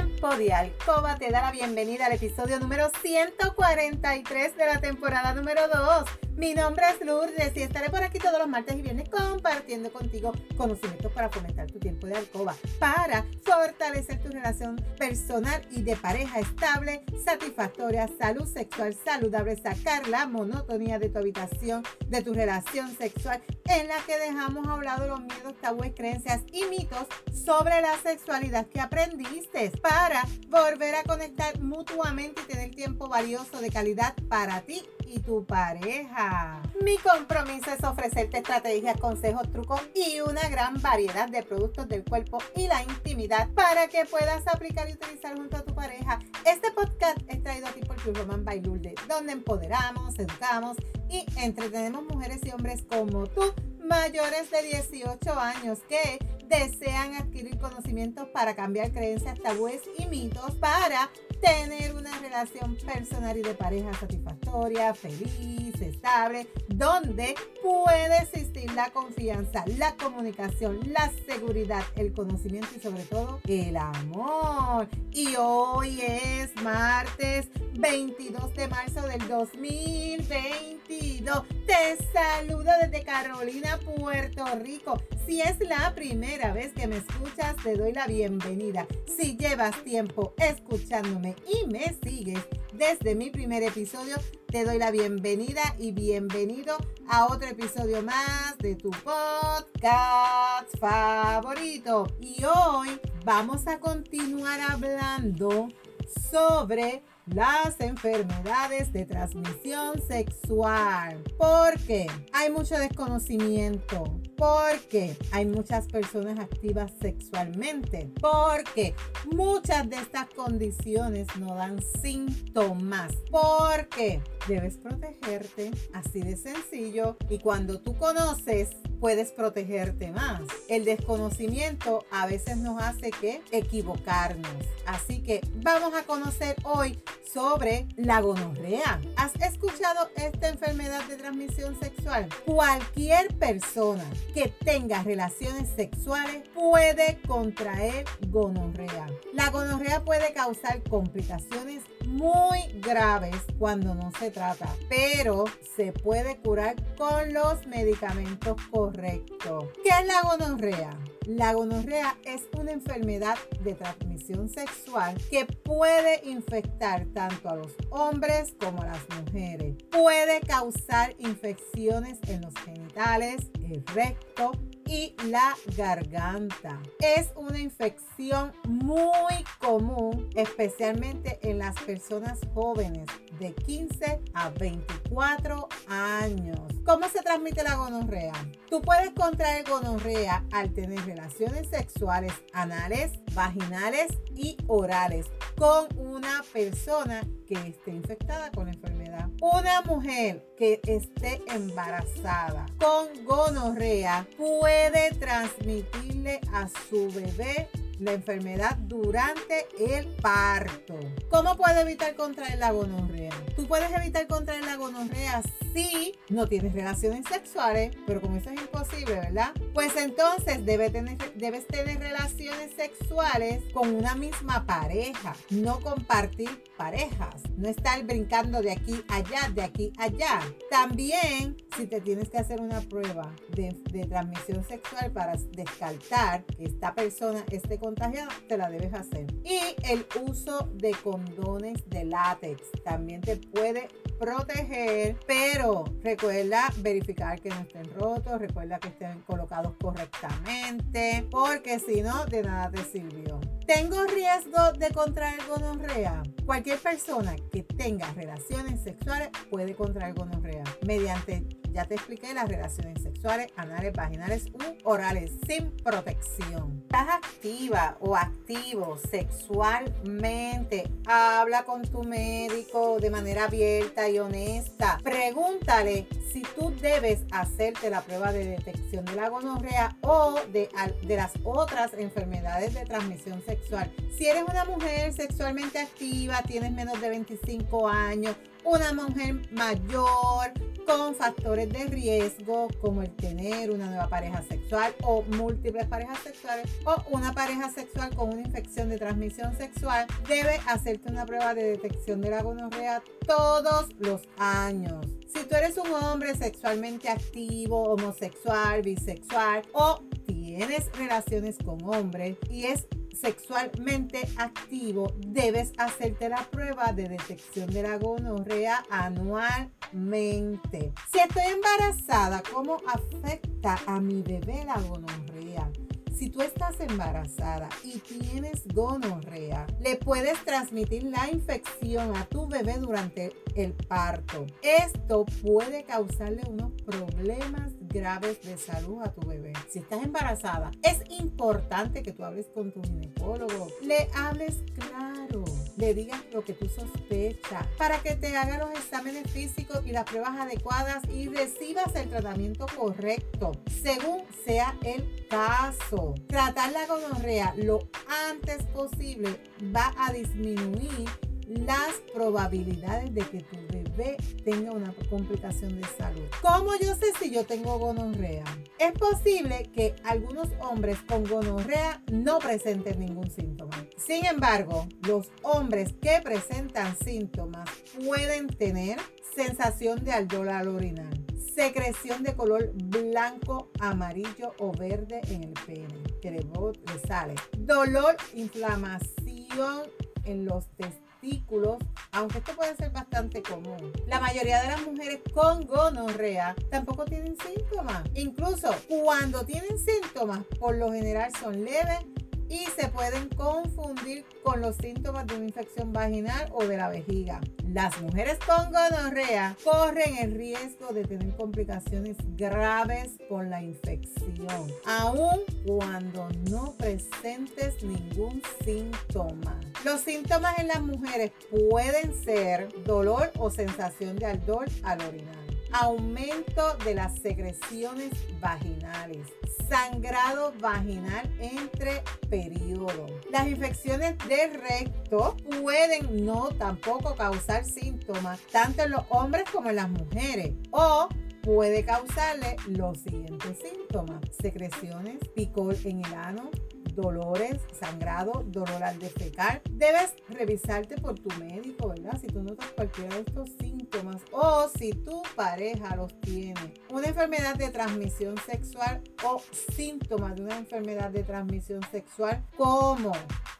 Tiempo de Alcoba te da la bienvenida al episodio número 143 de la temporada número 2. Mi nombre es Lourdes y estaré por aquí todos los martes y viernes compartiendo contigo conocimientos para fomentar tu tiempo de alcoba, para fortalecer tu relación personal y de pareja estable, satisfactoria, salud sexual saludable, sacar la monotonía de tu habitación, de tu relación sexual, en la que dejamos a un lado los miedos, tabúes, creencias y mitos sobre la sexualidad que aprendiste, para volver a conectar mutuamente y tener tiempo valioso de calidad para ti y tu pareja. Mi compromiso es ofrecerte estrategias, consejos, trucos y una gran variedad de productos del cuerpo y la intimidad para que puedas aplicar y utilizar junto a tu pareja. Este podcast es traído a ti por Club Roman by donde empoderamos, educamos y entretenemos mujeres y hombres como tú, mayores de 18 años que desean adquirir conocimientos para cambiar creencias, tabúes y mitos para tener una relación personal y de pareja satisfactoria, feliz, estable, donde puede existir la confianza, la comunicación, la seguridad, el conocimiento y sobre todo el amor. Y hoy es martes 22 de marzo del 2022. Te saludo desde Carolina, Puerto Rico. Si es la primera vez que me escuchas, te doy la bienvenida. Si llevas tiempo escuchándome y me sigues desde mi primer episodio, te doy la bienvenida y bienvenido a otro episodio más de tu podcast favorito. Y hoy vamos a continuar hablando sobre las enfermedades de transmisión sexual. Porque hay mucho desconocimiento. Porque hay muchas personas activas sexualmente. Porque muchas de estas condiciones no dan síntomas. Porque debes protegerte así de sencillo. Y cuando tú conoces puedes protegerte más. El desconocimiento a veces nos hace que equivocarnos. Así que vamos a conocer hoy sobre la gonorrea. ¿Has escuchado esta enfermedad de transmisión sexual? Cualquier persona que tenga relaciones sexuales puede contraer gonorrea. La gonorrea puede causar complicaciones muy graves cuando no se trata, pero se puede curar con los medicamentos correctos. ¿Qué es la gonorrea? La gonorrea es una enfermedad de transmisión sexual que puede infectar tanto a los hombres como a las mujeres. Puede causar infecciones en los genitales, el recto, y la garganta. Es una infección muy común, especialmente en las personas jóvenes de 15 a 24 años. ¿Cómo se transmite la gonorrea? Tú puedes contraer gonorrea al tener relaciones sexuales anales, vaginales y orales con una persona que esté infectada con la enfermedad. Una mujer que esté embarazada con gonorrea puede transmitirle a su bebé la enfermedad durante el parto. ¿Cómo puede evitar contraer la gonorrea? Tú puedes evitar contraer la gonorrea si no tienes relaciones sexuales, pero como eso es imposible, ¿verdad? Pues entonces debes tener, debes tener relaciones sexuales con una misma pareja, no compartir parejas, no estar brincando de aquí allá, de aquí allá. También, si te tienes que hacer una prueba de, de transmisión sexual para descartar que esta persona esté con te la debes hacer. Y el uso de condones de látex también te puede proteger, pero recuerda verificar que no estén rotos, recuerda que estén colocados correctamente, porque si no, de nada te sirvió. ¿Tengo riesgo de contraer gonorrea? Cualquier persona que tenga relaciones sexuales puede contraer gonorrea mediante ya te expliqué las relaciones sexuales, anales, vaginales u orales sin protección. Estás activa o activo sexualmente. Habla con tu médico de manera abierta y honesta. Pregúntale si tú debes hacerte la prueba de detección de la gonorrea o de, de las otras enfermedades de transmisión sexual. Si eres una mujer sexualmente activa, tienes menos de 25 años una mujer mayor con factores de riesgo como el tener una nueva pareja sexual o múltiples parejas sexuales o una pareja sexual con una infección de transmisión sexual, debe hacerte una prueba de detección de la gonorrea todos los años. Si tú eres un hombre sexualmente activo, homosexual, bisexual o tienes relaciones con hombres y es sexualmente activo, debes hacerte la prueba de detección de la gonorrea anualmente. Si estoy embarazada, ¿cómo afecta a mi bebé la gonorrea? Si tú estás embarazada y tienes gonorrea, le puedes transmitir la infección a tu bebé durante el parto. Esto puede causarle unos problemas graves de salud a tu bebé. Si estás embarazada, es importante que tú hables con tu ginecólogo. Le hables claro. Le digas lo que tú sospechas para que te haga los exámenes físicos y las pruebas adecuadas y recibas el tratamiento correcto según sea el caso. Tratar la gonorrea lo antes posible va a disminuir las probabilidades de que tu bebé tenga una complicación de salud. ¿Cómo yo sé si yo tengo gonorrea? Es posible que algunos hombres con gonorrea no presenten ningún síntoma. Sin embargo, los hombres que presentan síntomas pueden tener sensación de ardor al orinar, secreción de color blanco, amarillo o verde en el pene, que le sale, dolor, inflamación en los testículos aunque esto puede ser bastante común. La mayoría de las mujeres con gonorrea tampoco tienen síntomas. Incluso cuando tienen síntomas, por lo general son leves y se pueden confundir con los síntomas de una infección vaginal o de la vejiga. Las mujeres con gonorrea corren el riesgo de tener complicaciones graves por la infección, aun cuando no presentes ningún síntoma. Los síntomas en las mujeres pueden ser dolor o sensación de ardor al orinar aumento de las secreciones vaginales, sangrado vaginal entre periodos. Las infecciones del recto pueden no tampoco causar síntomas tanto en los hombres como en las mujeres o puede causarle los siguientes síntomas: secreciones, picor en el ano, dolores, sangrado, dolor al defecar, debes revisarte por tu médico, ¿verdad? Si tú notas cualquiera de estos síntomas o si tu pareja los tiene. Una enfermedad de transmisión sexual o síntomas de una enfermedad de transmisión sexual como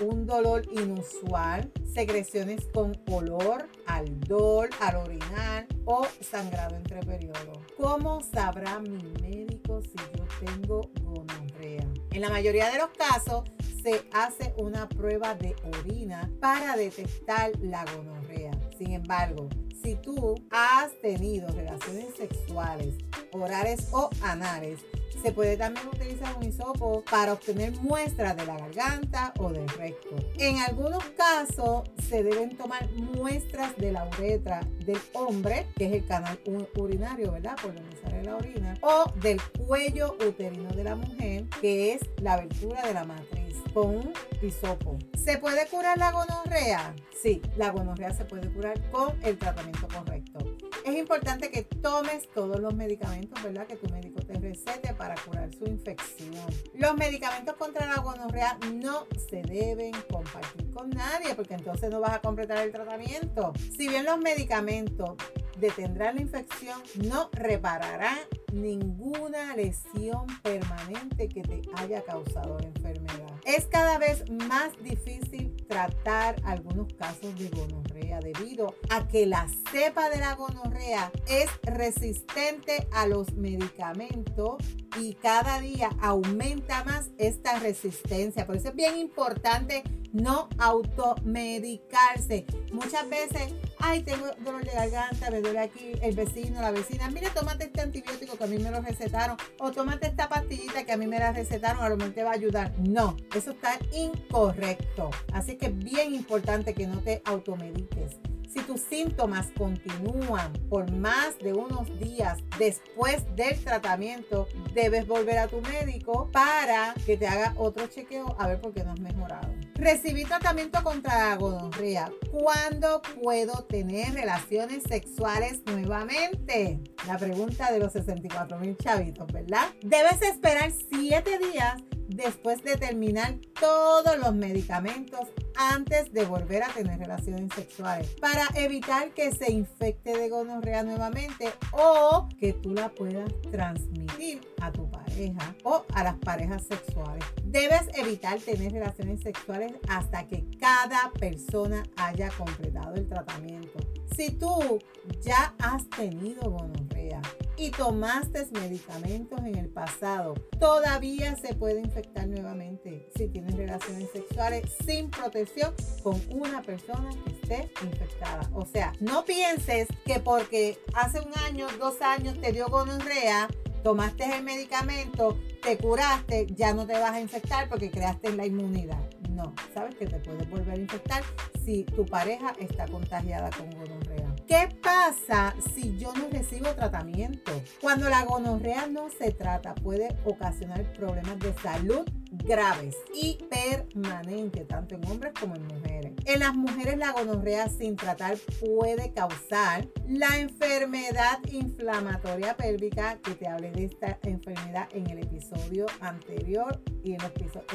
un dolor inusual, secreciones con olor, aldol, al orinar o sangrado entre periodos. ¿Cómo sabrá mi médico si yo tengo gonorrea? En la mayoría de los casos se hace una prueba de orina para detectar la gonorrea. Sin embargo, si tú has tenido relaciones sexuales, orales o anales, se puede también utilizar un hisopo para obtener muestras de la garganta o del recto. En algunos casos se deben tomar muestras de la uretra del hombre, que es el canal urinario, ¿verdad? Por donde sale la orina, o del cuello uterino de la mujer, que es la abertura de la matriz con hisopo. ¿Se puede curar la gonorrea? Sí, la gonorrea se puede curar con el tratamiento correcto. Es importante que tomes todos los medicamentos, ¿verdad? Que tu médico te recete para curar su infección. Los medicamentos contra la gonorrea no se deben compartir con nadie porque entonces no vas a completar el tratamiento. Si bien los medicamentos detendrán la infección, no repararán ninguna lesión permanente que te haya causado la enfermedad. Es cada vez más difícil tratar algunos casos de gonorrea debido a que la cepa de la gonorrea es resistente a los medicamentos y cada día aumenta más esta resistencia. Por eso es bien importante no automedicarse. Muchas veces, ay, tengo dolor de garganta, me duele aquí el vecino, la vecina. Mira, tómate este antibiótico que a mí me lo recetaron. O tómate esta pastillita que a mí me la recetaron, a lo mejor te va a ayudar. No, eso está incorrecto. Así que es bien importante que no te automediques. Si tus síntomas continúan por más de unos días después del tratamiento, debes volver a tu médico para que te haga otro chequeo a ver por qué no has mejorado. Recibí tratamiento contra la gonorrea. ¿Cuándo puedo tener relaciones sexuales nuevamente? La pregunta de los 64 mil chavitos, ¿verdad? Debes esperar 7 días después de terminar todos los medicamentos antes de volver a tener relaciones sexuales para evitar que se infecte de gonorrea nuevamente o que tú la puedas transmitir a tu pareja o a las parejas sexuales. Debes evitar tener relaciones sexuales hasta que cada persona haya completado el tratamiento. Si tú ya has tenido gonorrea y tomaste medicamentos en el pasado, todavía se puede infectar nuevamente si tienes relaciones sexuales sin protección con una persona que esté infectada. O sea, no pienses que porque hace un año, dos años te dio gonorrea, tomaste el medicamento, te curaste, ya no te vas a infectar porque creaste la inmunidad. No, sabes que te puedes volver a infectar si tu pareja está contagiada con gonorrea. ¿Qué pasa si yo no recibo tratamiento? Cuando la gonorrea no se trata, puede ocasionar problemas de salud graves y permanentes, tanto en hombres como en mujeres. En las mujeres la gonorrea sin tratar puede causar la enfermedad inflamatoria pélvica, que te hablé de esta enfermedad en el episodio anterior y en los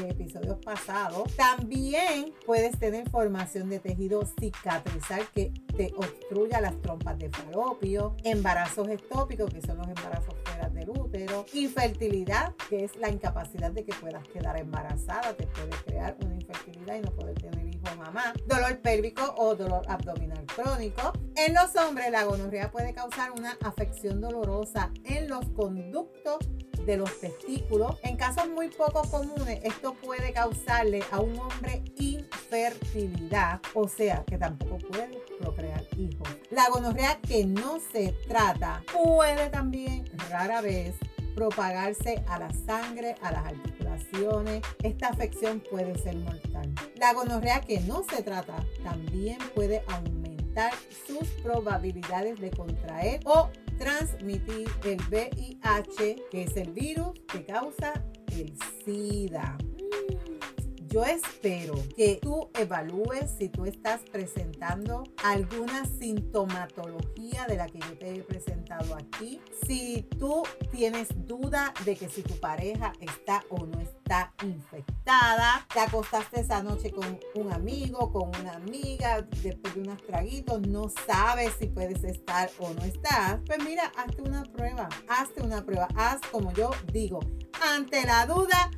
episodios pasados. También puedes tener formación de tejido cicatrizal que te obstruya las trompas de falopio, embarazos ectópicos, que son los embarazos útero, infertilidad, que es la incapacidad de que puedas quedar embarazada, te puede crear una infertilidad y no poder tener hijo mamá, dolor pélvico o dolor abdominal crónico. En los hombres, la gonorrea puede causar una afección dolorosa en los conductos de los testículos. En casos muy poco comunes, esto puede causarle a un hombre infertilidad, o sea, que tampoco puede procrear hijos. La gonorrea que no se trata puede también rara vez propagarse a la sangre, a las articulaciones. Esta afección puede ser mortal. La gonorrea que no se trata también puede aumentar sus probabilidades de contraer o transmitir el VIH, que es el virus que causa el SIDA. Yo espero que tú evalúes si tú estás presentando alguna sintomatología de la que yo te he presentado aquí. Si tú tienes duda de que si tu pareja está o no está infectada, te acostaste esa noche con un amigo, con una amiga, después de unos traguitos, no sabes si puedes estar o no estás, pues mira, hazte una prueba, hazte una prueba, haz como yo digo, ante la duda,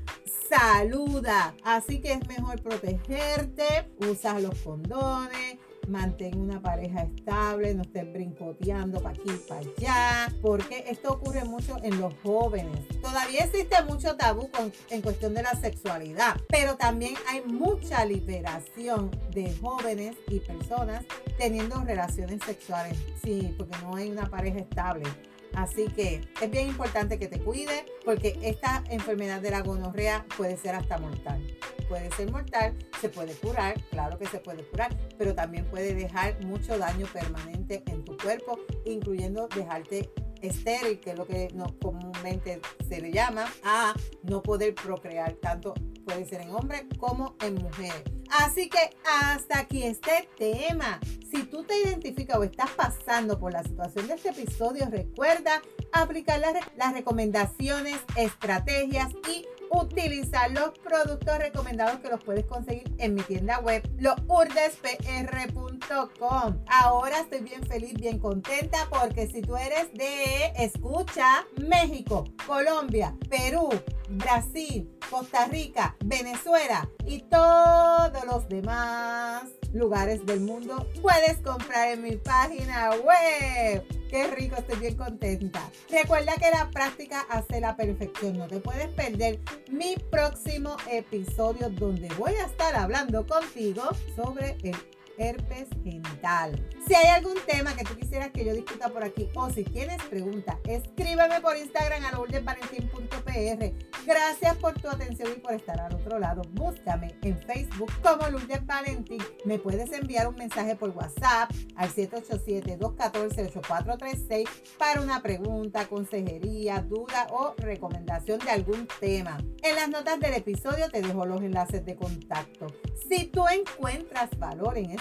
saluda. Así que es mejor protegerte, usas los condones, mantén una pareja estable, no estés brincoteando para aquí para allá, porque esto ocurre mucho en los jóvenes. Todavía existe mucho tabú en cuestión de la sexualidad, pero también hay mucha liberación de jóvenes y personas teniendo relaciones sexuales, sí, porque no hay una pareja estable. Así que es bien importante que te cuides porque esta enfermedad de la gonorrea puede ser hasta mortal. Puede ser mortal, se puede curar, claro que se puede curar, pero también puede dejar mucho daño permanente en tu cuerpo, incluyendo dejarte estéril, que es lo que no, comúnmente se le llama, a no poder procrear, tanto puede ser en hombres como en mujeres. Así que hasta aquí este tema. Si tú te identificas o estás pasando por la situación de este episodio, recuerda aplicar las, recomendaciones, estrategias y utilizar los productos recomendados que los puedes conseguir en mi tienda web, lourdespr.com. Ahora estoy bien feliz, bien contenta porque si tú eres de escucha México, Colombia, Perú, Brasil, Costa Rica, Venezuela y todos los demás lugares del mundo, puedes comprar en mi página web. Qué rico, estoy bien contenta. Recuerda que la práctica hace la perfección. No te puedes perder mi próximo episodio donde voy a estar hablando contigo sobre el herpes genital. Si hay algún tema que tú quisieras que yo discuta por aquí o si tienes preguntas, escríbeme por Instagram a lourdesvalentín.pr. Gracias por tu atención y por estar al otro lado. Búscame en Facebook como Lourdes Valentín. Me puedes enviar un mensaje por WhatsApp al 787-214-8436 para una pregunta, consejería, duda o recomendación de algún tema. En las notas del episodio te dejo los enlaces de contacto. Si tú encuentras valor en